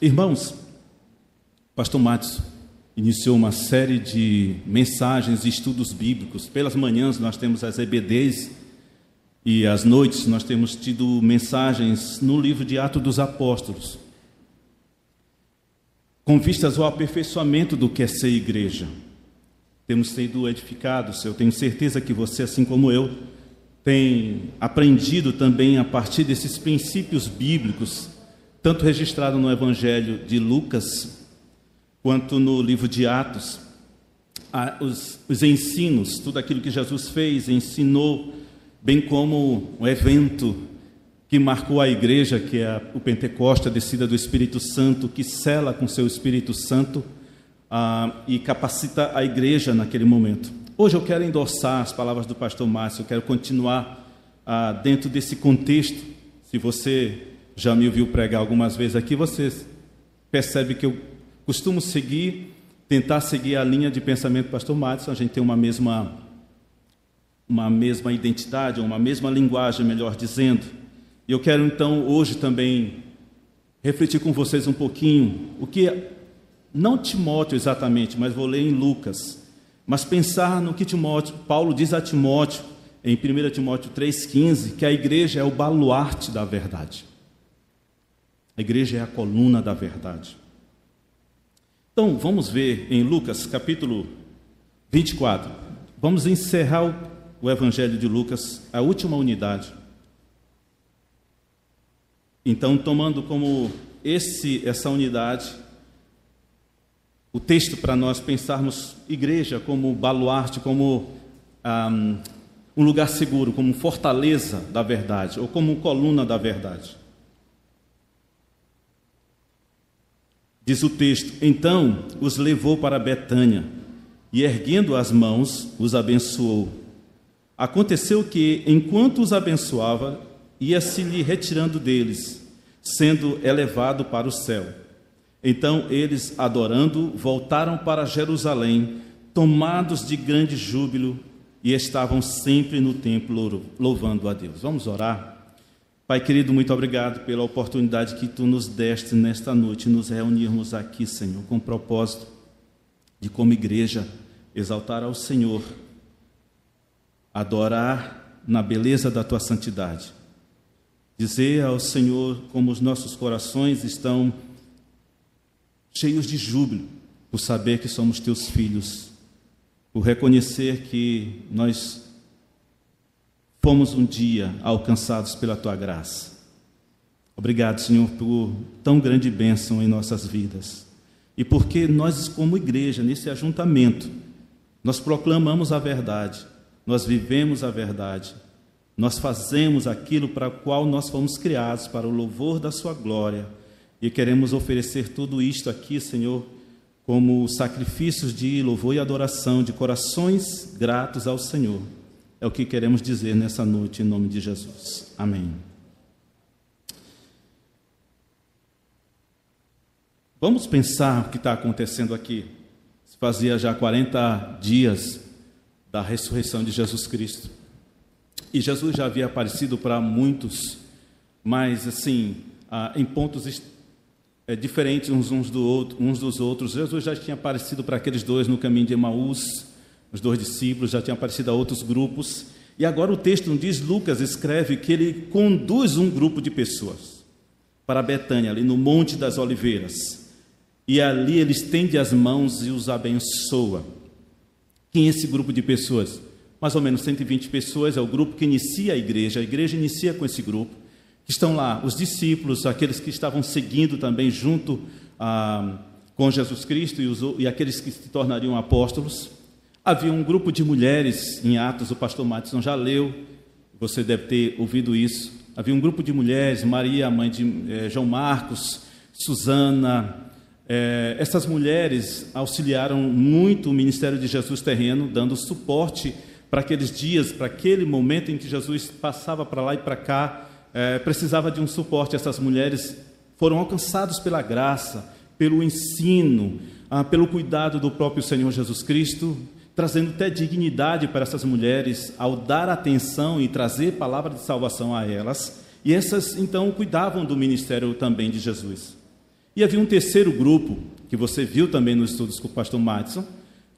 Irmãos, Pastor Matos iniciou uma série de mensagens e estudos bíblicos. Pelas manhãs nós temos as EBDs e às noites nós temos tido mensagens no livro de Atos dos Apóstolos, com vistas ao aperfeiçoamento do que é ser igreja. Temos sido edificados, eu tenho certeza que você, assim como eu, tem aprendido também a partir desses princípios bíblicos, tanto registrado no Evangelho de Lucas, quanto no livro de Atos, os, os ensinos, tudo aquilo que Jesus fez, ensinou, bem como o evento que marcou a igreja, que é o Pentecoste, a descida do Espírito Santo, que sela com seu Espírito Santo ah, e capacita a igreja naquele momento. Hoje eu quero endossar as palavras do pastor Márcio, eu quero continuar ah, dentro desse contexto. Se você já me ouviu pregar algumas vezes aqui, você percebe que eu costumo seguir, tentar seguir a linha de pensamento do pastor Márcio, a gente tem uma mesma, uma mesma identidade, uma mesma linguagem, melhor dizendo. E eu quero então hoje também refletir com vocês um pouquinho o que, não Timóteo exatamente, mas vou ler em Lucas mas pensar no que Timóteo, Paulo diz a Timóteo, em 1 Timóteo 3,15, que a igreja é o baluarte da verdade. A igreja é a coluna da verdade. Então, vamos ver em Lucas capítulo 24. Vamos encerrar o, Evangelho de Lucas, a última unidade. Então, tomando como esse, essa unidade, o texto para nós pensarmos igreja como baluarte, como um, um lugar seguro, como fortaleza da verdade, ou como coluna da verdade. Diz o texto: Então os levou para Betânia e, erguendo as mãos, os abençoou. Aconteceu que, enquanto os abençoava, ia-se lhe retirando deles, sendo elevado para o céu. Então eles, adorando, voltaram para Jerusalém, tomados de grande júbilo, e estavam sempre no templo louvando a Deus. Vamos orar? Pai querido, muito obrigado pela oportunidade que tu nos deste nesta noite, nos reunirmos aqui, Senhor, com o propósito de, como igreja, exaltar ao Senhor, adorar na beleza da tua santidade, dizer ao Senhor como os nossos corações estão cheios de júbilo por saber que somos teus filhos, por reconhecer que nós fomos um dia alcançados pela tua graça. Obrigado, Senhor, por tão grande bênção em nossas vidas. E porque nós, como igreja, nesse ajuntamento, nós proclamamos a verdade, nós vivemos a verdade, nós fazemos aquilo para o qual nós fomos criados, para o louvor da Sua glória e queremos oferecer tudo isto aqui, Senhor, como sacrifícios de louvor e adoração, de corações gratos ao Senhor. É o que queremos dizer nessa noite, em nome de Jesus. Amém. Vamos pensar o que está acontecendo aqui. Fazia já 40 dias da ressurreição de Jesus Cristo. E Jesus já havia aparecido para muitos, mas assim, ah, em pontos é, diferentes uns, uns dos outros. Jesus já tinha aparecido para aqueles dois no caminho de Emaús, os dois discípulos, já tinha aparecido a outros grupos. E agora o texto diz, Lucas escreve que ele conduz um grupo de pessoas para Betânia, ali no Monte das Oliveiras. E ali ele estende as mãos e os abençoa. Quem é esse grupo de pessoas? Mais ou menos 120 pessoas, é o grupo que inicia a igreja. A igreja inicia com esse grupo. Estão lá os discípulos, aqueles que estavam seguindo também junto ah, com Jesus Cristo e, os, e aqueles que se tornariam apóstolos. Havia um grupo de mulheres em Atos, o pastor Matson já leu, você deve ter ouvido isso. Havia um grupo de mulheres, Maria, mãe de eh, João Marcos, Susana. Eh, essas mulheres auxiliaram muito o ministério de Jesus terreno, dando suporte para aqueles dias, para aquele momento em que Jesus passava para lá e para cá, é, precisava de um suporte. Essas mulheres foram alcançadas pela graça, pelo ensino, ah, pelo cuidado do próprio Senhor Jesus Cristo, trazendo até dignidade para essas mulheres ao dar atenção e trazer palavra de salvação a elas. E essas então cuidavam do ministério também de Jesus. E havia um terceiro grupo, que você viu também nos estudos com o pastor Madison,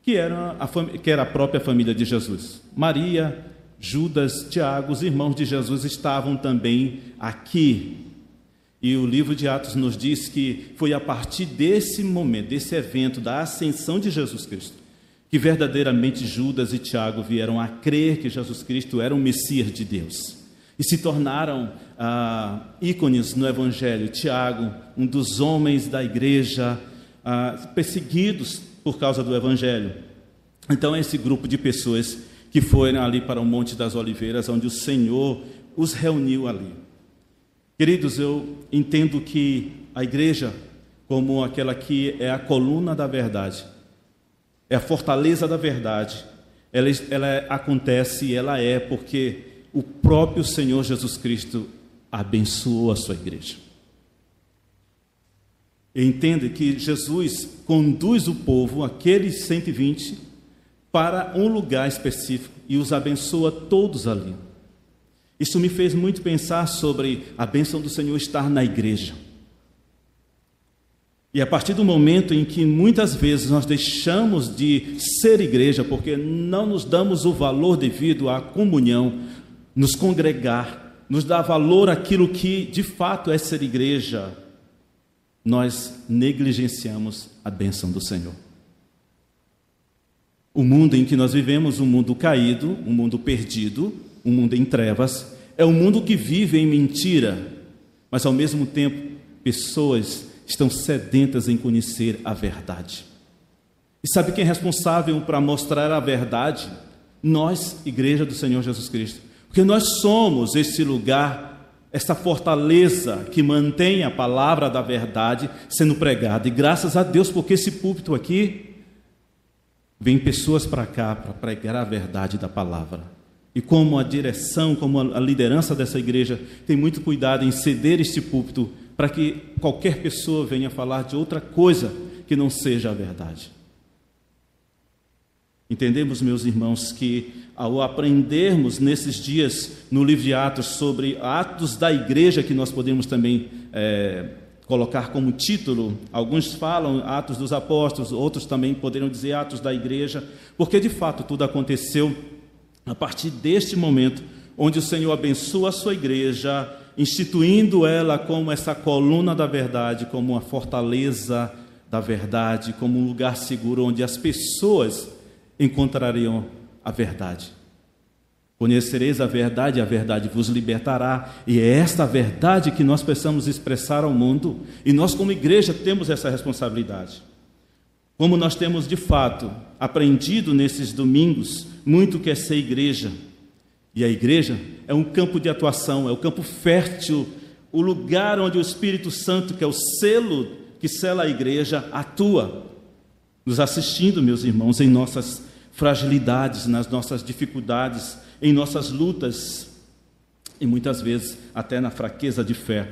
que era a, que era a própria família de Jesus. Maria, Judas, Tiago, os irmãos de Jesus estavam também aqui. E o livro de Atos nos diz que foi a partir desse momento, desse evento da ascensão de Jesus Cristo, que verdadeiramente Judas e Tiago vieram a crer que Jesus Cristo era o Messias de Deus e se tornaram ah, ícones no Evangelho. Tiago, um dos homens da igreja ah, perseguidos por causa do Evangelho. Então, esse grupo de pessoas que foram ali para o Monte das Oliveiras, onde o Senhor os reuniu ali. Queridos, eu entendo que a igreja, como aquela que é a coluna da verdade, é a fortaleza da verdade, ela, ela acontece e ela é porque o próprio Senhor Jesus Cristo abençoou a sua igreja. Entenda que Jesus conduz o povo, aqueles 120, para um lugar específico e os abençoa todos ali. Isso me fez muito pensar sobre a bênção do Senhor estar na igreja. E a partir do momento em que muitas vezes nós deixamos de ser igreja porque não nos damos o valor devido à comunhão, nos congregar, nos dar valor àquilo que de fato é ser igreja, nós negligenciamos a bênção do Senhor. O mundo em que nós vivemos, um mundo caído, um mundo perdido, um mundo em trevas, é um mundo que vive em mentira, mas ao mesmo tempo, pessoas estão sedentas em conhecer a verdade. E sabe quem é responsável para mostrar a verdade? Nós, Igreja do Senhor Jesus Cristo. Porque nós somos esse lugar, essa fortaleza que mantém a palavra da verdade sendo pregada. E graças a Deus, porque esse púlpito aqui vem pessoas para cá para pregar a verdade da palavra. E como a direção, como a liderança dessa igreja tem muito cuidado em ceder este púlpito para que qualquer pessoa venha falar de outra coisa que não seja a verdade. Entendemos, meus irmãos, que ao aprendermos nesses dias no livro de Atos sobre atos da igreja, que nós podemos também é, colocar como título, alguns falam Atos dos Apóstolos, outros também poderiam dizer Atos da igreja, porque de fato tudo aconteceu a partir deste momento, onde o Senhor abençoa a sua igreja, instituindo ela como essa coluna da verdade, como uma fortaleza da verdade, como um lugar seguro onde as pessoas encontrariam a verdade. Conhecereis a verdade, a verdade vos libertará, e é esta verdade que nós precisamos expressar ao mundo, e nós, como igreja, temos essa responsabilidade. Como nós temos de fato aprendido nesses domingos muito que é ser igreja, e a igreja é um campo de atuação, é o campo fértil, o lugar onde o Espírito Santo, que é o selo que sela a igreja, atua, nos assistindo, meus irmãos, em nossas fragilidades, nas nossas dificuldades, em nossas lutas e muitas vezes até na fraqueza de fé.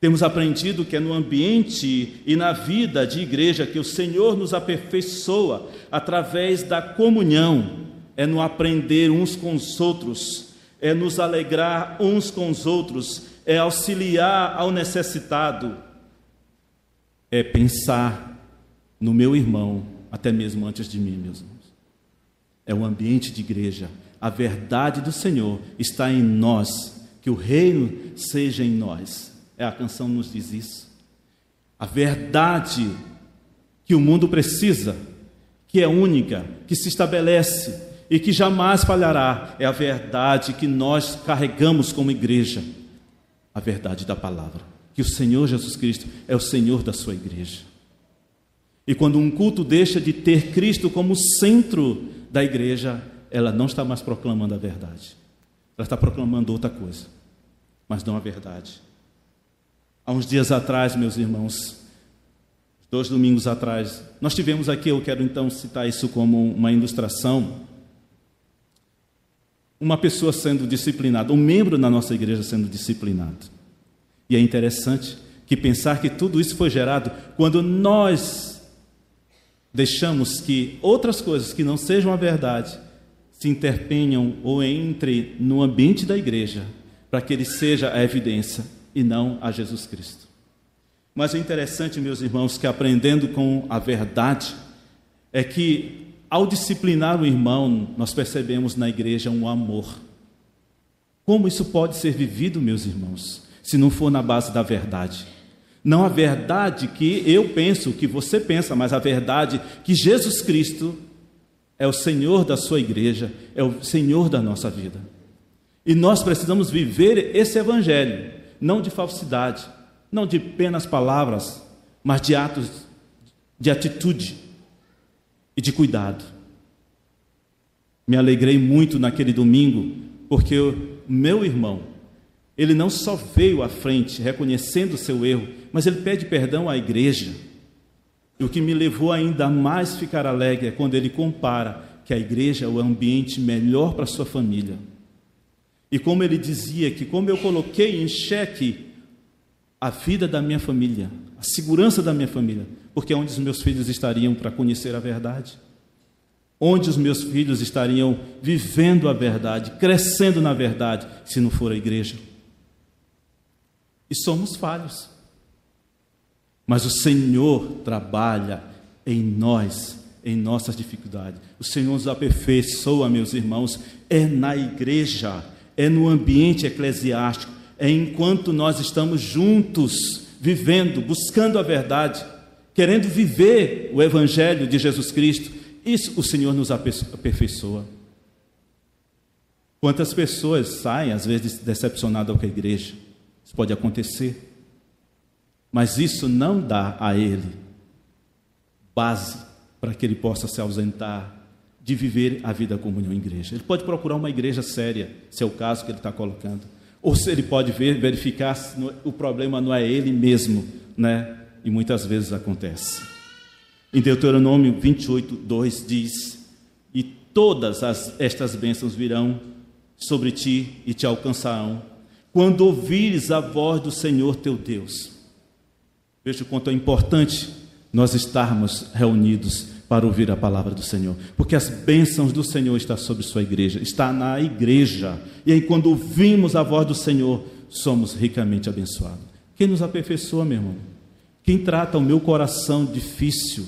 Temos aprendido que é no ambiente e na vida de igreja que o Senhor nos aperfeiçoa através da comunhão, é no aprender uns com os outros, é nos alegrar uns com os outros, é auxiliar ao necessitado, é pensar no meu irmão até mesmo antes de mim, meus irmãos é o ambiente de igreja. A verdade do Senhor está em nós, que o reino seja em nós. É a canção nos diz isso. A verdade que o mundo precisa, que é única, que se estabelece e que jamais falhará, é a verdade que nós carregamos como igreja. A verdade da palavra, que o Senhor Jesus Cristo é o Senhor da sua igreja. E quando um culto deixa de ter Cristo como centro da igreja, ela não está mais proclamando a verdade. Ela está proclamando outra coisa, mas não a verdade. Há uns dias atrás, meus irmãos, dois domingos atrás, nós tivemos aqui, eu quero então citar isso como uma ilustração, uma pessoa sendo disciplinada, um membro da nossa igreja sendo disciplinado. E é interessante que pensar que tudo isso foi gerado quando nós deixamos que outras coisas que não sejam a verdade se interpenham ou entre no ambiente da igreja, para que ele seja a evidência e não a Jesus Cristo. Mas o interessante, meus irmãos, que aprendendo com a verdade, é que ao disciplinar o irmão, nós percebemos na igreja um amor. Como isso pode ser vivido, meus irmãos, se não for na base da verdade? Não a verdade que eu penso, que você pensa, mas a verdade que Jesus Cristo é o Senhor da sua igreja, é o Senhor da nossa vida. E nós precisamos viver esse evangelho, não de falsidade, não de apenas palavras, mas de atos de atitude e de cuidado. Me alegrei muito naquele domingo, porque o meu irmão, ele não só veio à frente reconhecendo o seu erro, mas ele pede perdão à igreja. E o que me levou ainda mais ficar alegre é quando ele compara que a igreja é o ambiente melhor para sua família. E como ele dizia que como eu coloquei em xeque a vida da minha família, a segurança da minha família, porque onde os meus filhos estariam para conhecer a verdade, onde os meus filhos estariam vivendo a verdade, crescendo na verdade, se não for a igreja. E somos falhos. Mas o Senhor trabalha em nós, em nossas dificuldades. O Senhor nos aperfeiçoa, meus irmãos, é na igreja, é no ambiente eclesiástico, é enquanto nós estamos juntos, vivendo, buscando a verdade, querendo viver o Evangelho de Jesus Cristo, isso o Senhor nos aperfeiçoa. Quantas pessoas saem, às vezes, decepcionadas com a igreja? Isso pode acontecer. Mas isso não dá a ele base para que ele possa se ausentar de viver a vida comunhão em igreja. Ele pode procurar uma igreja séria, se é o caso que ele está colocando. Ou se ele pode ver, verificar se o problema não é ele mesmo, né? E muitas vezes acontece. Em Deuteronômio 28, 2 diz: E todas as, estas bênçãos virão sobre ti e te alcançarão, quando ouvires a voz do Senhor teu Deus. Veja o quanto é importante nós estarmos reunidos para ouvir a palavra do Senhor, porque as bênçãos do Senhor estão sobre sua igreja, está na igreja. E aí, quando ouvimos a voz do Senhor, somos ricamente abençoados. Quem nos aperfeiçoa, meu irmão? Quem trata o meu coração difícil?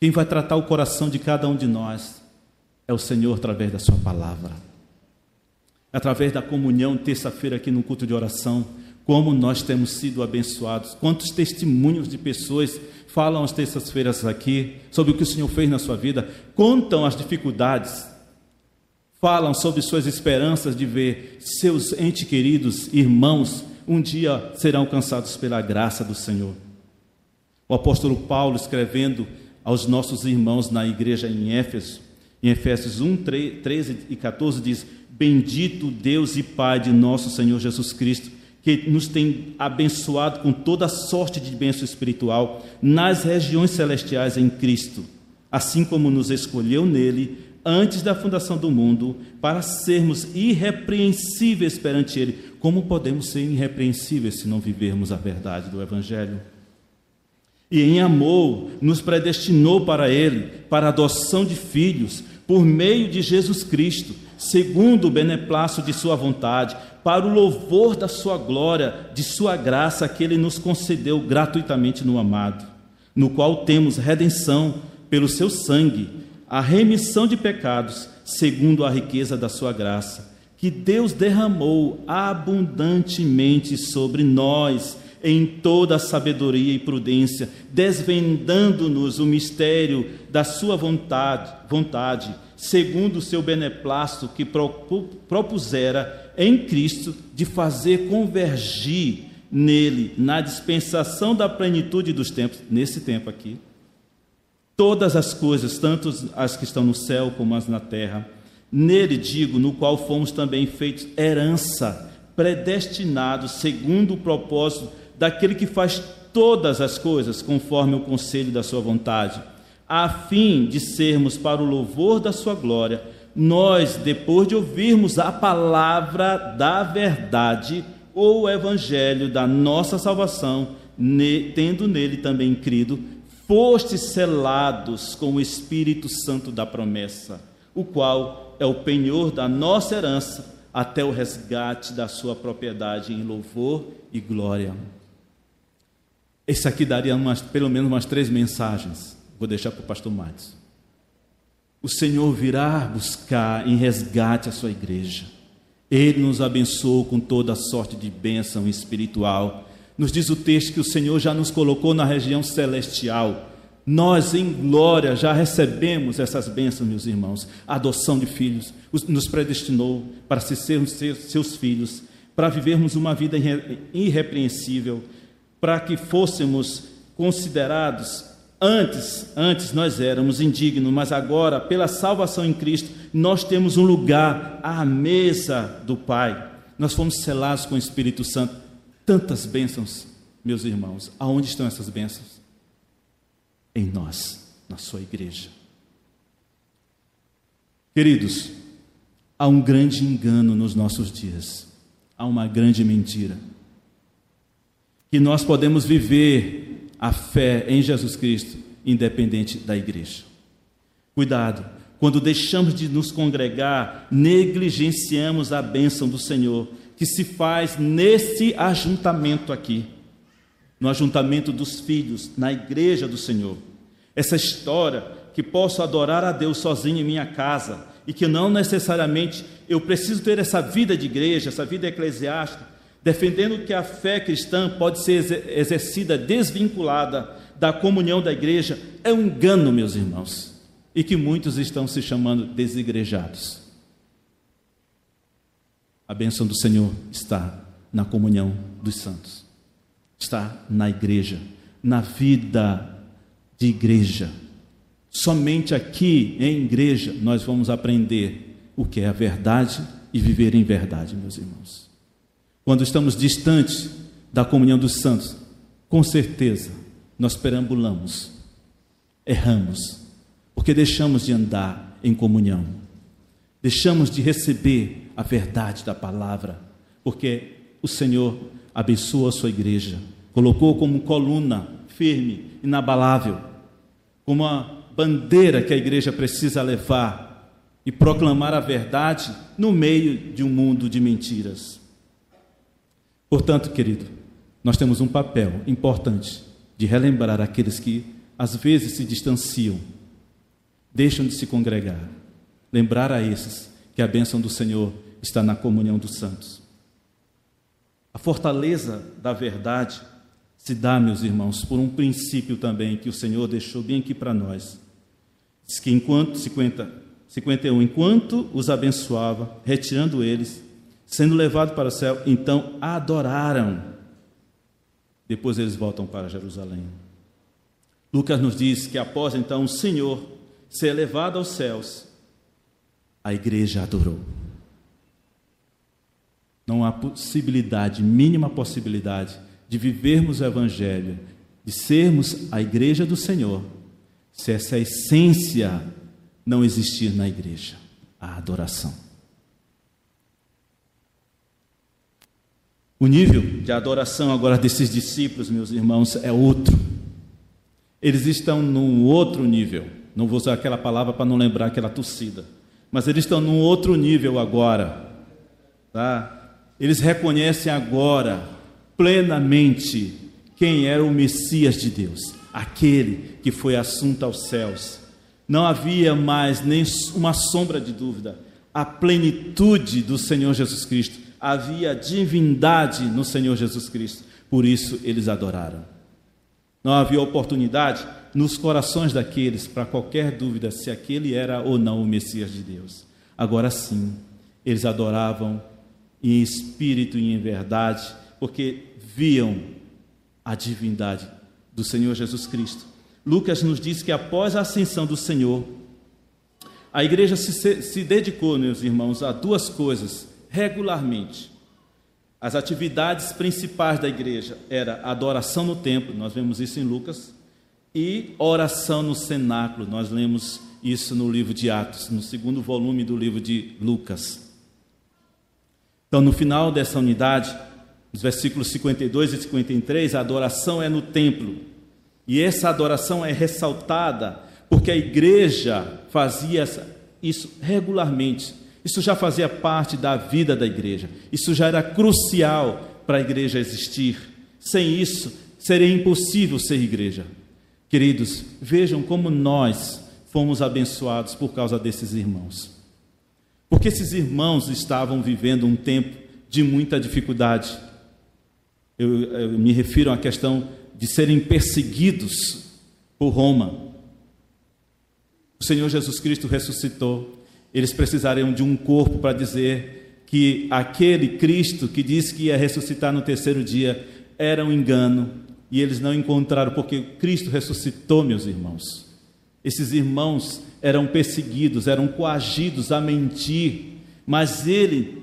Quem vai tratar o coração de cada um de nós? É o Senhor através da Sua palavra. Através da comunhão, terça-feira, aqui no culto de oração, como nós temos sido abençoados. Quantos testemunhos de pessoas falam às terças-feiras aqui sobre o que o Senhor fez na sua vida, contam as dificuldades, falam sobre suas esperanças de ver seus entes queridos, irmãos, um dia serão alcançados pela graça do Senhor. O apóstolo Paulo, escrevendo aos nossos irmãos na igreja em Éfeso, em Efésios 1, 13 e 14, diz: Bendito Deus e Pai de nosso Senhor Jesus Cristo que nos tem abençoado com toda sorte de bênção espiritual nas regiões celestiais em Cristo, assim como nos escolheu nele antes da fundação do mundo para sermos irrepreensíveis perante ele. Como podemos ser irrepreensíveis se não vivermos a verdade do evangelho? E em amor nos predestinou para ele, para a adoção de filhos, por meio de Jesus Cristo, segundo o beneplácito de sua vontade, para o louvor da sua glória, de sua graça que ele nos concedeu gratuitamente no amado, no qual temos redenção pelo seu sangue, a remissão de pecados, segundo a riqueza da sua graça, que Deus derramou abundantemente sobre nós em toda a sabedoria e prudência, desvendando-nos o mistério da sua vontade, vontade, segundo o seu beneplácito que propusera em Cristo de fazer convergir nele, na dispensação da plenitude dos tempos, nesse tempo aqui, todas as coisas, tanto as que estão no céu como as na terra, nele digo, no qual fomos também feitos herança, predestinados segundo o propósito daquele que faz todas as coisas conforme o conselho da sua vontade, a fim de sermos para o louvor da sua glória nós, depois de ouvirmos a palavra da verdade, ou o evangelho da nossa salvação, tendo nele também crido, fostes selados com o Espírito Santo da promessa, o qual é o penhor da nossa herança até o resgate da sua propriedade em louvor e glória. Esse aqui daria umas, pelo menos umas três mensagens. Vou deixar para o pastor Matos. O Senhor virá buscar em resgate a sua igreja. Ele nos abençoou com toda sorte de bênção espiritual. Nos diz o texto que o Senhor já nos colocou na região celestial. Nós, em glória, já recebemos essas bênçãos, meus irmãos. A adoção de filhos nos predestinou para sermos seus filhos, para vivermos uma vida irrepreensível, para que fôssemos considerados antes, antes nós éramos indignos, mas agora, pela salvação em Cristo, nós temos um lugar à mesa do Pai. Nós fomos selados com o Espírito Santo. Tantas bênçãos, meus irmãos. Aonde estão essas bênçãos? Em nós, na sua igreja. Queridos, há um grande engano nos nossos dias. Há uma grande mentira que nós podemos viver a fé em Jesus Cristo independente da igreja. Cuidado, quando deixamos de nos congregar, negligenciamos a bênção do Senhor que se faz nesse ajuntamento aqui, no ajuntamento dos filhos, na igreja do Senhor. Essa história que posso adorar a Deus sozinho em minha casa e que não necessariamente eu preciso ter essa vida de igreja, essa vida eclesiástica, defendendo que a fé cristã pode ser exercida desvinculada da comunhão da igreja, é um engano, meus irmãos, e que muitos estão se chamando desigrejados. A bênção do Senhor está na comunhão dos santos, está na igreja, na vida de igreja. Somente aqui em igreja nós vamos aprender o que é a verdade e viver em verdade, meus irmãos. Quando estamos distantes da comunhão dos santos, com certeza nós perambulamos, erramos, porque deixamos de andar em comunhão, deixamos de receber a verdade da palavra, porque o Senhor abençoa a sua igreja, colocou como coluna firme, inabalável, como uma bandeira que a igreja precisa levar e proclamar a verdade no meio de um mundo de mentiras. Portanto, querido, nós temos um papel importante de relembrar aqueles que às vezes se distanciam, deixam de se congregar. Lembrar a esses que a bênção do Senhor está na comunhão dos santos. A fortaleza da verdade se dá, meus irmãos, por um princípio também que o Senhor deixou bem aqui para nós. Diz que enquanto 50, 51, enquanto os abençoava, retirando eles, Sendo levado para o céu, então adoraram. Depois eles voltam para Jerusalém. Lucas nos diz que após então o Senhor ser levado aos céus, a igreja adorou. Não há possibilidade, mínima possibilidade, de vivermos o Evangelho, de sermos a igreja do Senhor, se essa essência não existir na igreja a adoração. O nível de adoração agora desses discípulos, meus irmãos, é outro. Eles estão num outro nível. Não vou usar aquela palavra para não lembrar aquela tossida. Mas eles estão num outro nível agora. Tá? Eles reconhecem agora, plenamente, quem era o Messias de Deus, aquele que foi assunto aos céus. Não havia mais nem uma sombra de dúvida. A plenitude do Senhor Jesus Cristo havia divindade no Senhor Jesus Cristo, por isso eles adoraram. Não havia oportunidade nos corações daqueles para qualquer dúvida se aquele era ou não o Messias de Deus. Agora sim, eles adoravam em espírito e em verdade, porque viam a divindade do Senhor Jesus Cristo. Lucas nos diz que após a ascensão do Senhor, a igreja se, se dedicou, meus irmãos, a duas coisas regularmente. As atividades principais da igreja era adoração no templo, nós vemos isso em Lucas, e oração no cenáculo. Nós lemos isso no livro de Atos, no segundo volume do livro de Lucas. Então, no final dessa unidade, nos versículos 52 e 53, a adoração é no templo. E essa adoração é ressaltada porque a igreja fazia isso regularmente. Isso já fazia parte da vida da igreja. Isso já era crucial para a igreja existir. Sem isso, seria impossível ser igreja. Queridos, vejam como nós fomos abençoados por causa desses irmãos. Porque esses irmãos estavam vivendo um tempo de muita dificuldade. Eu, eu me refiro à questão de serem perseguidos por Roma. O Senhor Jesus Cristo ressuscitou. Eles precisariam de um corpo para dizer que aquele Cristo que disse que ia ressuscitar no terceiro dia era um engano e eles não encontraram, porque Cristo ressuscitou, meus irmãos. Esses irmãos eram perseguidos, eram coagidos a mentir, mas ele,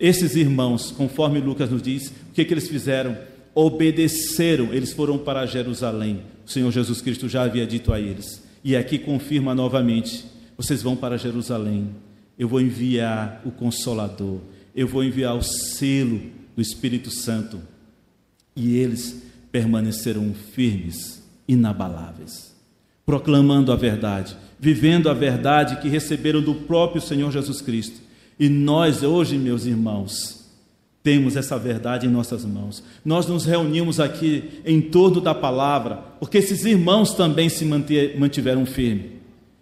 esses irmãos, conforme Lucas nos diz, o que, que eles fizeram? Obedeceram, eles foram para Jerusalém. O Senhor Jesus Cristo já havia dito a eles. E aqui confirma novamente: vocês vão para Jerusalém, eu vou enviar o Consolador, eu vou enviar o selo do Espírito Santo. E eles permaneceram firmes, inabaláveis, proclamando a verdade, vivendo a verdade que receberam do próprio Senhor Jesus Cristo. E nós, hoje, meus irmãos, temos essa verdade em nossas mãos. Nós nos reunimos aqui em torno da palavra, porque esses irmãos também se mantiveram firmes.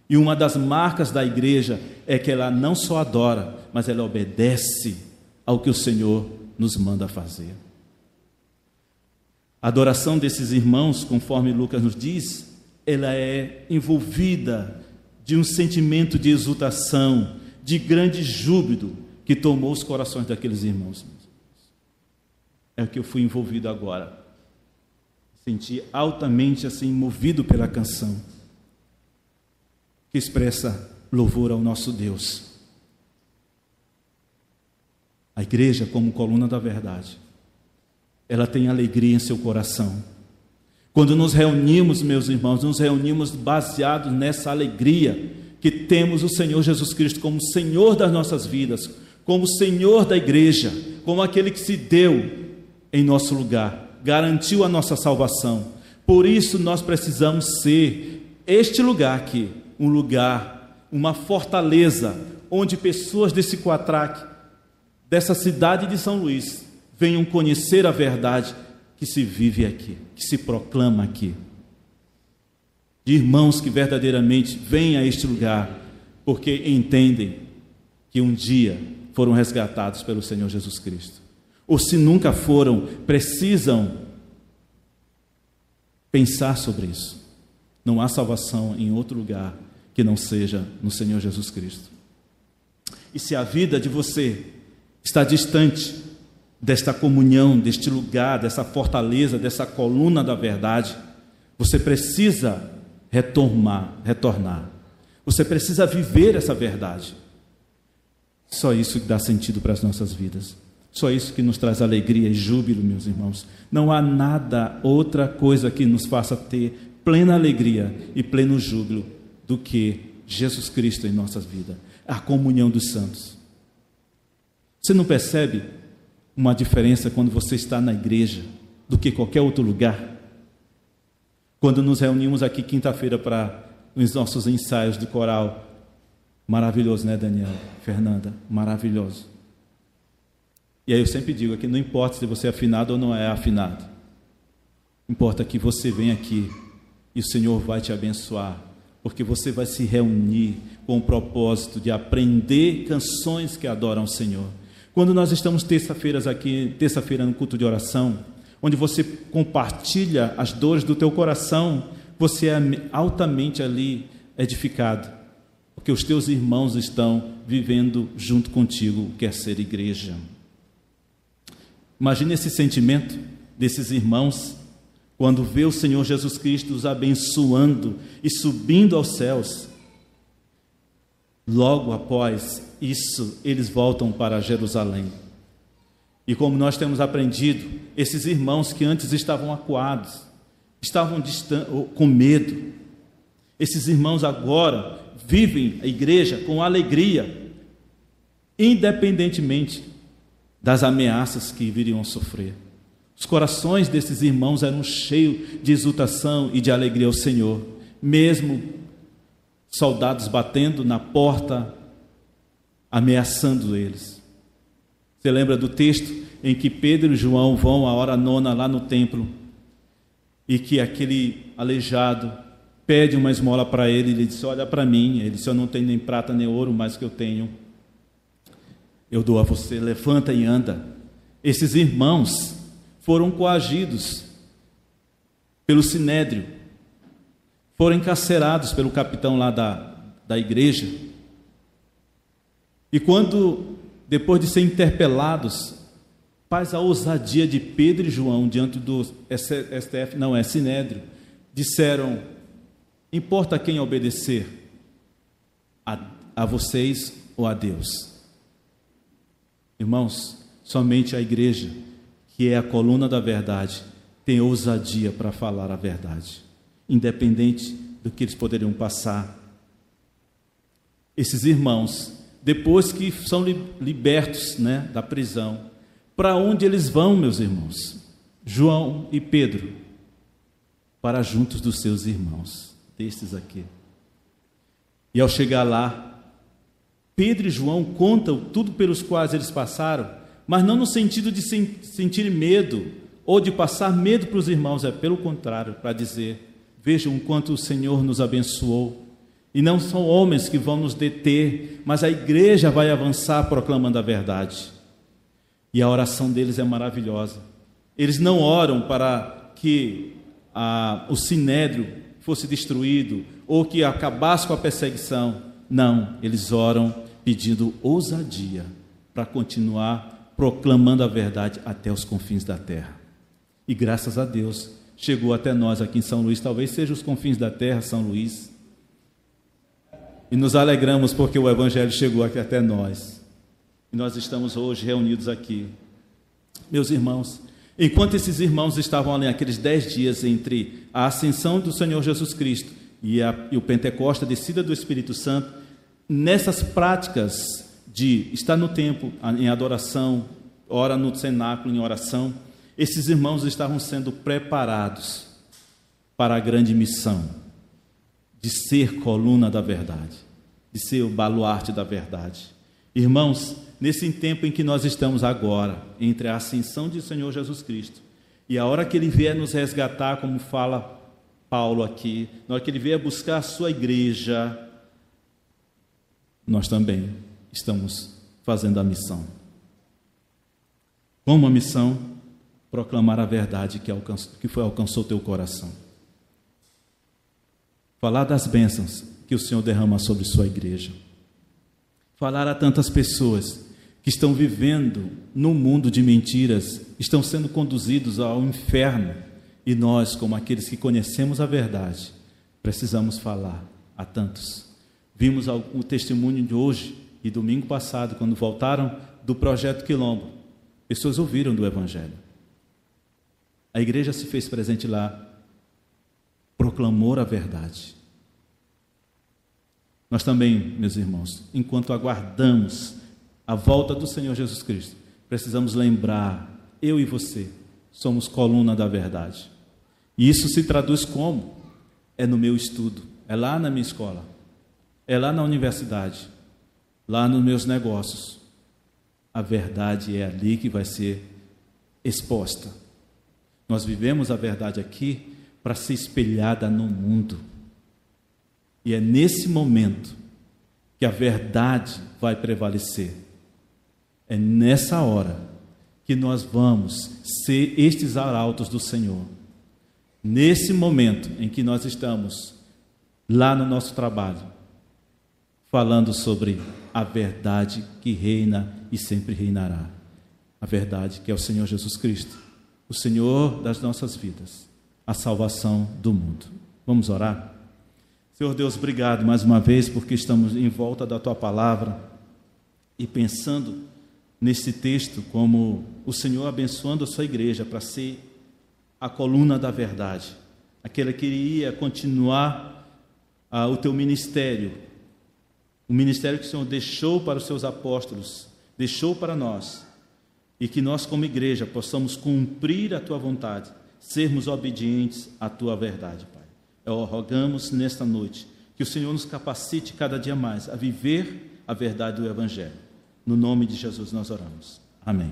E uma das marcas da igreja é que ela não só adora, mas ela obedece ao que o Senhor nos manda fazer. A adoração desses irmãos, conforme Lucas nos diz, ela é envolvida de um sentimento de exultação, de grande júbilo que tomou os corações daqueles irmãos é que eu fui envolvido agora. Senti altamente assim movido pela canção que expressa louvor ao nosso Deus. A igreja, como coluna da verdade, ela tem alegria em seu coração. Quando nos reunimos, meus irmãos, nos reunimos baseados nessa alegria que temos o Senhor Jesus Cristo como Senhor das nossas vidas, como Senhor da igreja, como aquele que se deu em nosso lugar, garantiu a nossa salvação. Por isso nós precisamos ser este lugar aqui, um lugar, uma fortaleza, onde pessoas desse quatraque, dessa cidade de São Luís, venham conhecer a verdade que se vive aqui, que se proclama aqui. De irmãos que verdadeiramente vêm a este lugar, porque entendem que um dia foram resgatados pelo Senhor Jesus Cristo ou se nunca foram, precisam pensar sobre isso. Não há salvação em outro lugar que não seja no Senhor Jesus Cristo. E se a vida de você está distante desta comunhão, deste lugar, dessa fortaleza, dessa coluna da verdade, você precisa retornar, retornar. Você precisa viver essa verdade. Só isso que dá sentido para as nossas vidas. Só isso que nos traz alegria e júbilo, meus irmãos. Não há nada, outra coisa que nos faça ter plena alegria e pleno júbilo do que Jesus Cristo em nossas vidas, a comunhão dos santos. Você não percebe uma diferença quando você está na igreja do que qualquer outro lugar? Quando nos reunimos aqui quinta-feira para os nossos ensaios do coral, maravilhoso, né, Daniel? Fernanda, maravilhoso. E aí eu sempre digo que não importa se você é afinado ou não é afinado. Importa que você venha aqui e o Senhor vai te abençoar, porque você vai se reunir com o propósito de aprender canções que adoram o Senhor. Quando nós estamos terça-feiras aqui, terça-feira no culto de oração, onde você compartilha as dores do teu coração, você é altamente ali edificado, porque os teus irmãos estão vivendo junto contigo, quer ser igreja. Imagine esse sentimento desses irmãos quando vê o Senhor Jesus Cristo os abençoando e subindo aos céus. Logo após isso, eles voltam para Jerusalém. E como nós temos aprendido, esses irmãos que antes estavam acuados, estavam com medo, esses irmãos agora vivem a igreja com alegria, independentemente das ameaças que viriam a sofrer. Os corações desses irmãos eram cheios de exultação e de alegria ao Senhor, mesmo soldados batendo na porta, ameaçando eles. Você lembra do texto em que Pedro e João vão à hora nona lá no templo e que aquele aleijado pede uma esmola para ele, ele disse: Olha para mim. Ele disse: Eu não tenho nem prata nem ouro, mas que eu tenho, eu dou a você. Levanta e anda. Esses irmãos foram coagidos pelo sinédrio, foram encarcerados pelo capitão lá da, da igreja. E quando, depois de ser interpelados, faz a ousadia de Pedro e João diante do STF, não é Sinédrio, disseram: importa quem obedecer, a, a vocês ou a Deus. Irmãos, somente a igreja, que é a coluna da verdade, tem ousadia para falar a verdade, independente do que eles poderiam passar. Esses irmãos, depois que são libertos né, da prisão, para onde eles vão, meus irmãos? João e Pedro, para juntos dos seus irmãos, destes aqui. E ao chegar lá, Pedro e João contam tudo pelos quais eles passaram, mas não no sentido de sentir medo ou de passar medo para os irmãos, é pelo contrário, para dizer: vejam quanto o Senhor nos abençoou. E não são homens que vão nos deter, mas a igreja vai avançar proclamando a verdade. E a oração deles é maravilhosa. Eles não oram para que a, o sinédrio fosse destruído ou que acabasse com a perseguição. Não, eles oram pedindo ousadia para continuar proclamando a verdade até os confins da terra. E graças a Deus, chegou até nós aqui em São Luís, talvez seja os confins da terra, São Luís. E nos alegramos porque o Evangelho chegou aqui até nós. E nós estamos hoje reunidos aqui. Meus irmãos, enquanto esses irmãos estavam ali aqueles dez dias entre a ascensão do Senhor Jesus Cristo e, a, e o Pentecoste, a descida do Espírito Santo, nessas práticas de estar no templo em adoração, ora no cenáculo em oração, esses irmãos estavam sendo preparados para a grande missão de ser coluna da verdade, de ser o baluarte da verdade. Irmãos, nesse tempo em que nós estamos agora, entre a ascensão de Senhor Jesus Cristo e a hora que Ele vier nos resgatar, como fala Paulo aqui, na hora que Ele vier buscar a sua igreja, nós também estamos fazendo a missão. Como a missão, proclamar a verdade que, alcançou, que foi alcançou teu coração. Falar das bênçãos que o Senhor derrama sobre sua igreja. Falar a tantas pessoas que estão vivendo num mundo de mentiras, estão sendo conduzidos ao inferno, e nós, como aqueles que conhecemos a verdade, precisamos falar a tantos. Vimos o testemunho de hoje e domingo passado, quando voltaram do projeto Quilombo. Pessoas ouviram do Evangelho. A igreja se fez presente lá, proclamou a verdade. Nós também, meus irmãos, enquanto aguardamos a volta do Senhor Jesus Cristo, precisamos lembrar, eu e você, somos coluna da verdade. E isso se traduz como? É no meu estudo, é lá na minha escola, é lá na universidade, lá nos meus negócios. A verdade é ali que vai ser exposta. Nós vivemos a verdade aqui para ser espelhada no mundo. E é nesse momento que a verdade vai prevalecer. É nessa hora que nós vamos ser estes arautos do Senhor. Nesse momento em que nós estamos lá no nosso trabalho, falando sobre a verdade que reina e sempre reinará. A verdade que é o Senhor Jesus Cristo, o Senhor das nossas vidas, a salvação do mundo. Vamos orar? Senhor Deus, obrigado mais uma vez porque estamos em volta da tua palavra e pensando nesse texto como o Senhor abençoando a sua igreja para ser a coluna da verdade, aquela que iria continuar ah, o teu ministério, o ministério que o Senhor deixou para os seus apóstolos, deixou para nós, e que nós, como igreja, possamos cumprir a tua vontade, sermos obedientes à tua verdade, Pai. Eu rogamos nesta noite que o Senhor nos capacite cada dia mais a viver a verdade do Evangelho no nome de Jesus nós oramos. Amém.